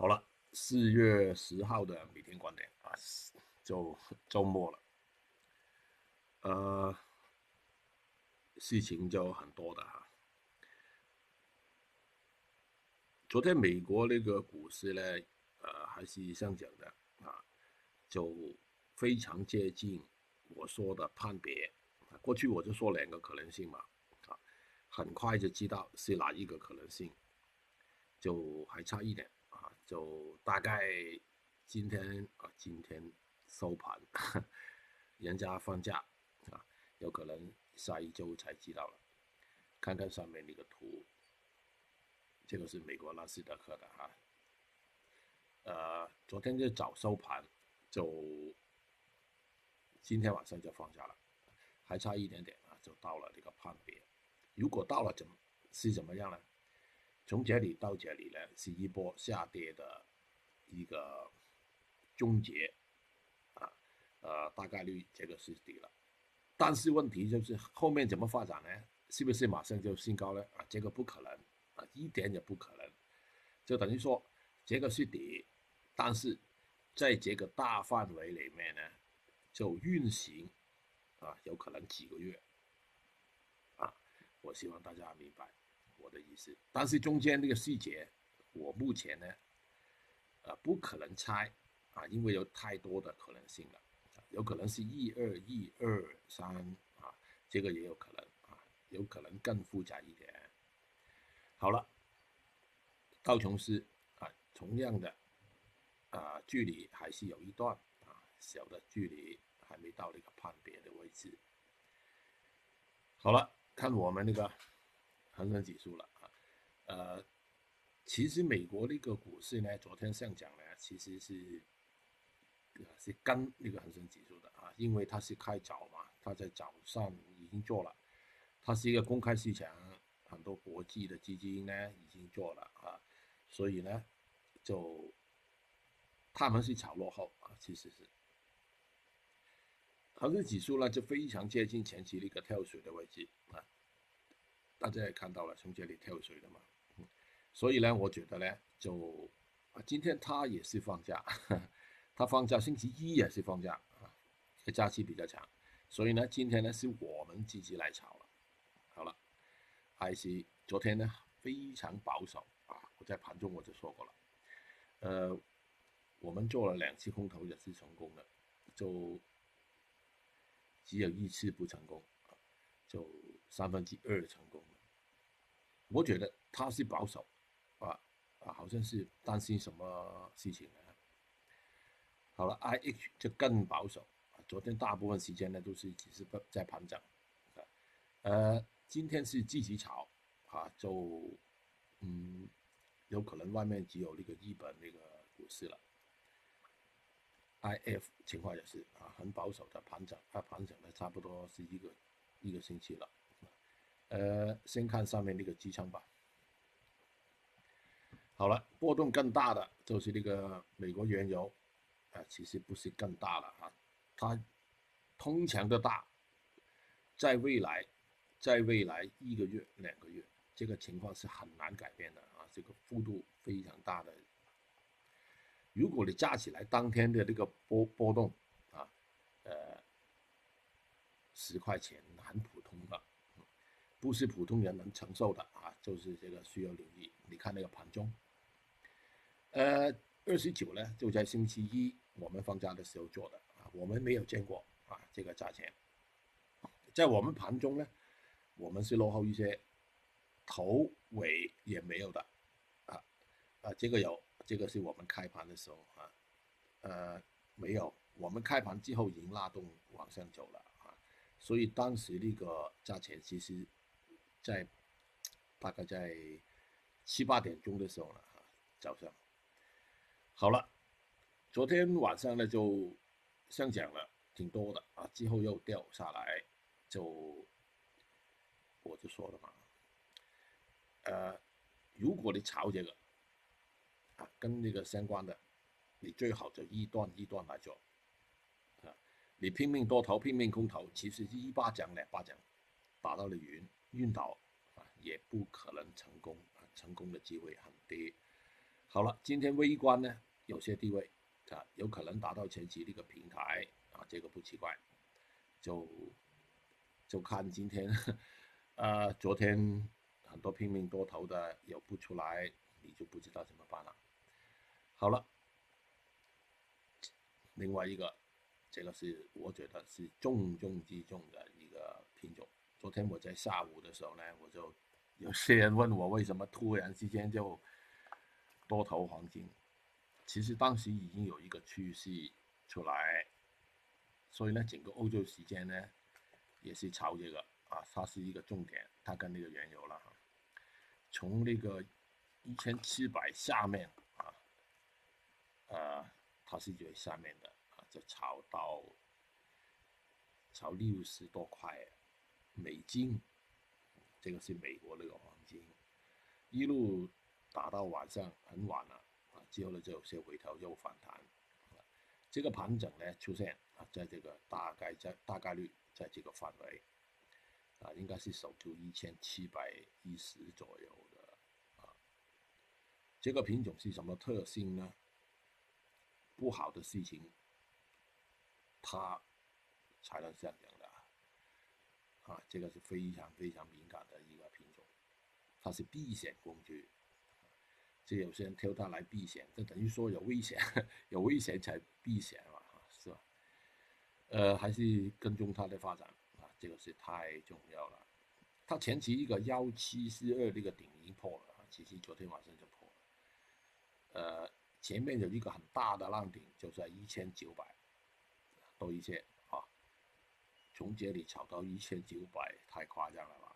好了，四月十号的每天观点啊，就周末了，呃，事情就很多的哈。昨天美国那个股市呢，呃，还是上涨的啊，就非常接近我说的判别。过去我就说两个可能性嘛，啊，很快就知道是哪一个可能性，就还差一点。就大概今天啊，今天收盘，人家放假啊，有可能下一周才知道了。看看上面那个图，这个是美国纳斯达克的哈。呃，昨天就早收盘，就今天晚上就放假了，还差一点点啊，就到了这个判别。如果到了怎么是怎么样呢？从这里到这里呢，是一波下跌的一个终结，啊，呃，大概率这个是底了，但是问题就是后面怎么发展呢？是不是马上就新高呢？啊，这个不可能，啊，一点也不可能，就等于说这个是底，但是在这个大范围里面呢，就运行，啊，有可能几个月，啊，我希望大家明白。但是中间那个细节，我目前呢，呃，不可能猜啊，因为有太多的可能性了，有可能是一二一二三啊，这个也有可能啊，有可能更复杂一点。好了，道琼斯啊，同样的啊，距离还是有一段啊，小的距离还没到那个判别的位置。好了，看我们那个。恒生指数了，呃，其实美国那个股市呢，昨天上涨呢，其实是是跟那个恒生指数的啊，因为它是开早嘛，它在早上已经做了，它是一个公开市场，很多国际的基金呢已经做了啊，所以呢，就他们是炒落后啊，其实是恒生指数呢就非常接近前期那个跳水的位置啊。大家也看到了，从这里跳水的嘛，所以呢，我觉得呢，就，今天他也是放假，他放假，星期一也是放假啊，假期比较长，所以呢，今天呢是我们自己来炒了。好了还是昨天呢非常保守啊，我在盘中我就说过了，呃，我们做了两次空头也是成功的，就只有一次不成功。就三分之二成功了，我觉得他是保守，啊啊，好像是担心什么事情啊。好了，I H 就更保守，昨天大部分时间呢都是只是在盘整，啊，呃，今天是积极炒，啊，就嗯，有可能外面只有那个日本那个股市了，I F 情况也是啊，很保守的盘整，它盘整了差不多是一个。一个星期了，呃，先看上面那个支撑吧。好了，波动更大的就是那个美国原油，啊，其实不是更大了啊，它通常的大，在未来，在未来一个月、两个月，这个情况是很难改变的啊，这个幅度非常大的。如果你加起来当天的那个波波动啊，呃。十块钱很普通的，不是普通人能承受的啊！就是这个需要留意。你看那个盘中，呃，二十九呢，就在星期一我们放假的时候做的啊，我们没有见过啊这个价钱。在我们盘中呢，我们是落后一些，头尾也没有的啊啊，这个有，这个是我们开盘的时候啊，呃，没有，我们开盘之后已经拉动往上走了啊。所以当时那个价钱其实，在大概在七八点钟的时候了啊，早上。好了，昨天晚上呢就上涨了挺多的啊，之后又掉下来，就我就说了嘛，呃，如果你炒这个啊，跟那个相关的，你最好就一段一段来做。你拼命多头，拼命空头，其实是一巴掌两巴掌，打到了晕晕倒啊，也不可能成功啊，成功的机会很低。好了，今天微观呢有些地位啊，有可能达到前期那个平台啊，这个不奇怪，就就看今天，呃，昨天很多拼命多头的有不出来，你就不知道怎么办了。好了，另外一个，这个是我觉得是重中之重的一个品种。昨天我在下午的时候呢，我就有些人问我为什么突然之间就。多头黄金，其实当时已经有一个趋势出来，所以呢，整个欧洲时间呢也是炒这个啊，它是一个重点，它跟那个原油了哈，从那个一千七百下面啊，呃，它是最下面的啊，就炒到炒六十多块美金，这个是美国那个黄金，一路。打到晚上很晚了，之后呢就有些回调又反弹，这个盘整呢出现啊，在这个大概在大概率在这个范围啊，应该是守住一千七百一十左右的啊。这个品种是什么特性呢？不好的事情，它才能上涨的啊，这个是非常非常敏感的一个品种，它是避险工具。这有些人挑它来避险，这等于说有危险，有危险才避险嘛，是吧？呃，还是跟踪它的发展啊，这个是太重要了。它前期一个幺七四二这个顶已经破了，其实昨天晚上就破了。呃，前面有一个很大的浪顶，就在一千九百多一些啊，从这里炒到一千九百，太夸张了吧？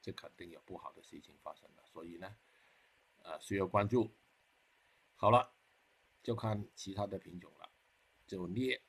这肯定有不好的事情发生了，所以呢。啊，需要关注。好了，就看其他的品种了。就镍，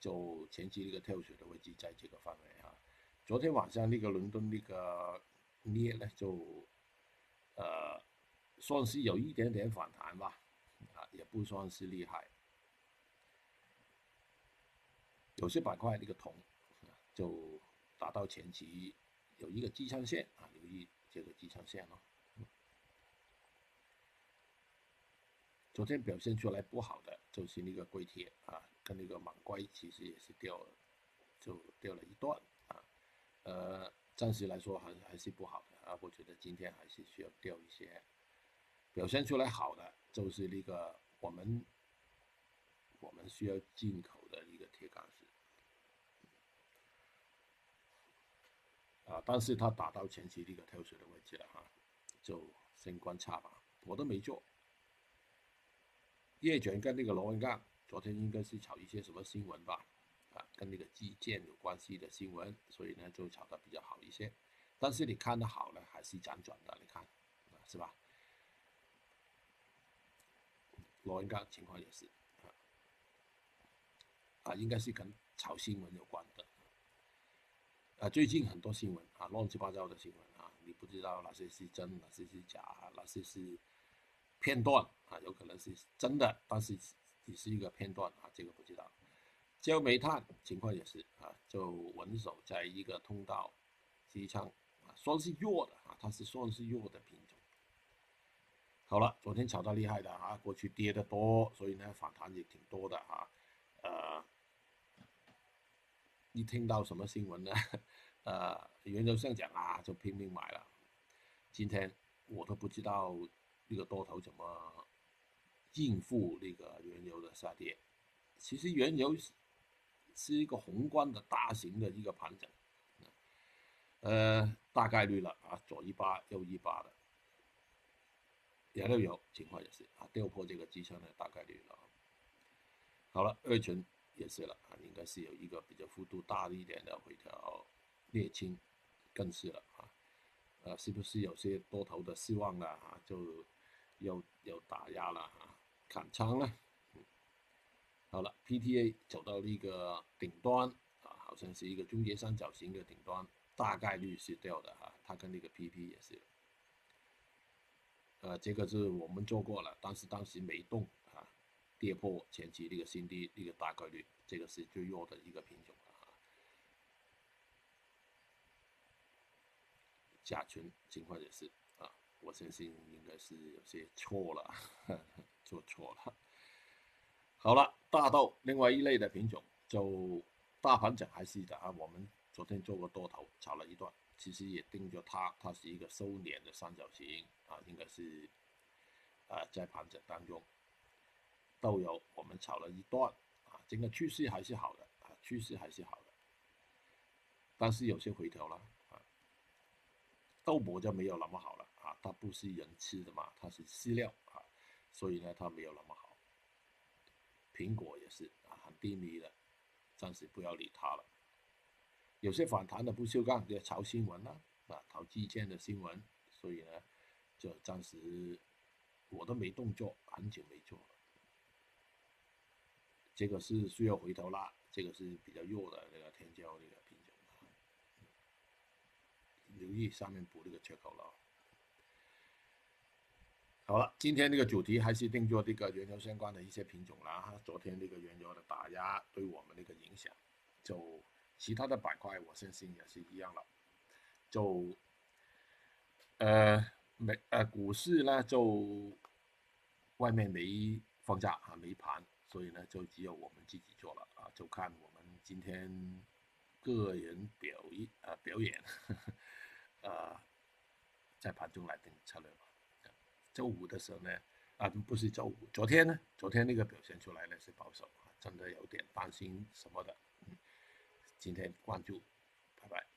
就前期那个跳水的位置在这个范围啊。昨天晚上那个伦敦那个镍呢，就呃算是有一点点反弹吧，啊，也不算是厉害。有些板块那个铜就达到前期有一个支撑线啊，留意这个支撑线哦。昨天表现出来不好的就是那个硅铁啊，跟那个锰硅其实也是掉了，就掉了一段啊，呃，暂时来说还还是不好的啊，我觉得今天还是需要掉一些。表现出来好的就是那个我们我们需要进口的一个铁杆石啊，但是它打到前期那个跳水的位置了哈，就先观察吧，我都没做。叶卷跟那个螺纹钢，昨天应该是炒一些什么新闻吧？啊，跟那个基建有关系的新闻，所以呢就炒得比较好一些。但是你看的好呢，还是辗转的，你看，是吧？螺纹钢情况也是，啊，啊，应该是跟炒新闻有关的。啊，最近很多新闻啊，乱七八糟的新闻啊，你不知道哪些是真，哪些是假，哪些是。片段啊，有可能是真的，但是只是一个片段啊，这个不知道。焦煤炭情况也是啊，就稳守在一个通道支撑啊，算是弱的啊，它是算是弱的品种。好了，昨天炒到厉害的啊，过去跌的多，所以呢反弹也挺多的啊。呃，一听到什么新闻呢？呃，原油上涨啊，就拼命买了。今天我都不知道。这个多头怎么应付那个原油的下跌？其实原油是一个宏观的大型的一个盘整，呃，大概率了啊，左一八右一八的，燃料油情况也是啊，掉破这个支撑的大概率了。好了，二醇也是了啊，应该是有一个比较幅度大一点的回调，沥青更是了啊，呃，是不是有些多头的失望了啊？就又又打压了啊，砍仓了，好了，PTA 走到那个顶端啊，好像是一个中间三角形的顶端，大概率是掉的哈，它跟那个 PP 也是，呃，这个是我们做过了，但是当时没动啊，跌破前期那个新低，那个大概率，这个是最弱的一个品种了啊，甲醛情况也是。我相信应该是有些错了，做错了。好了，大豆另外一类的品种，就大盘整还是的啊。我们昨天做过多头，炒了一段，其实也盯着它，它是一个收敛的三角形啊，应该是啊在盘整当中。豆油我们炒了一段啊，整个趋势还是好的啊，趋势还是好的，但是有些回调了啊。豆粕就没有那么好了，它不是人吃的嘛，它是饲料啊，所以呢它没有那么好。苹果也是啊，很低迷的，暂时不要理它了。有些反弹的不锈钢，就炒新闻啦，啊，炒基建的新闻，所以呢，就暂时我都没动作，很久没做了。这个是需要回头啦，这个是比较弱的那个天胶那个品种，留意上面补那个缺口了。好了，今天这个主题还是定做这个原油相关的一些品种啦。昨天这个原油的打压对我们那个影响，就其他的板块我相信也是一样了。就呃没呃股市呢，就外面没放假啊，没盘，所以呢就只有我们自己做了啊，就看我们今天个人表一呃表演，呃在盘中来定策略吧。周五的时候呢，啊，不是周五，昨天呢，昨天那个表现出来呢是保守，真的有点担心什么的，嗯，今天关注，拜拜。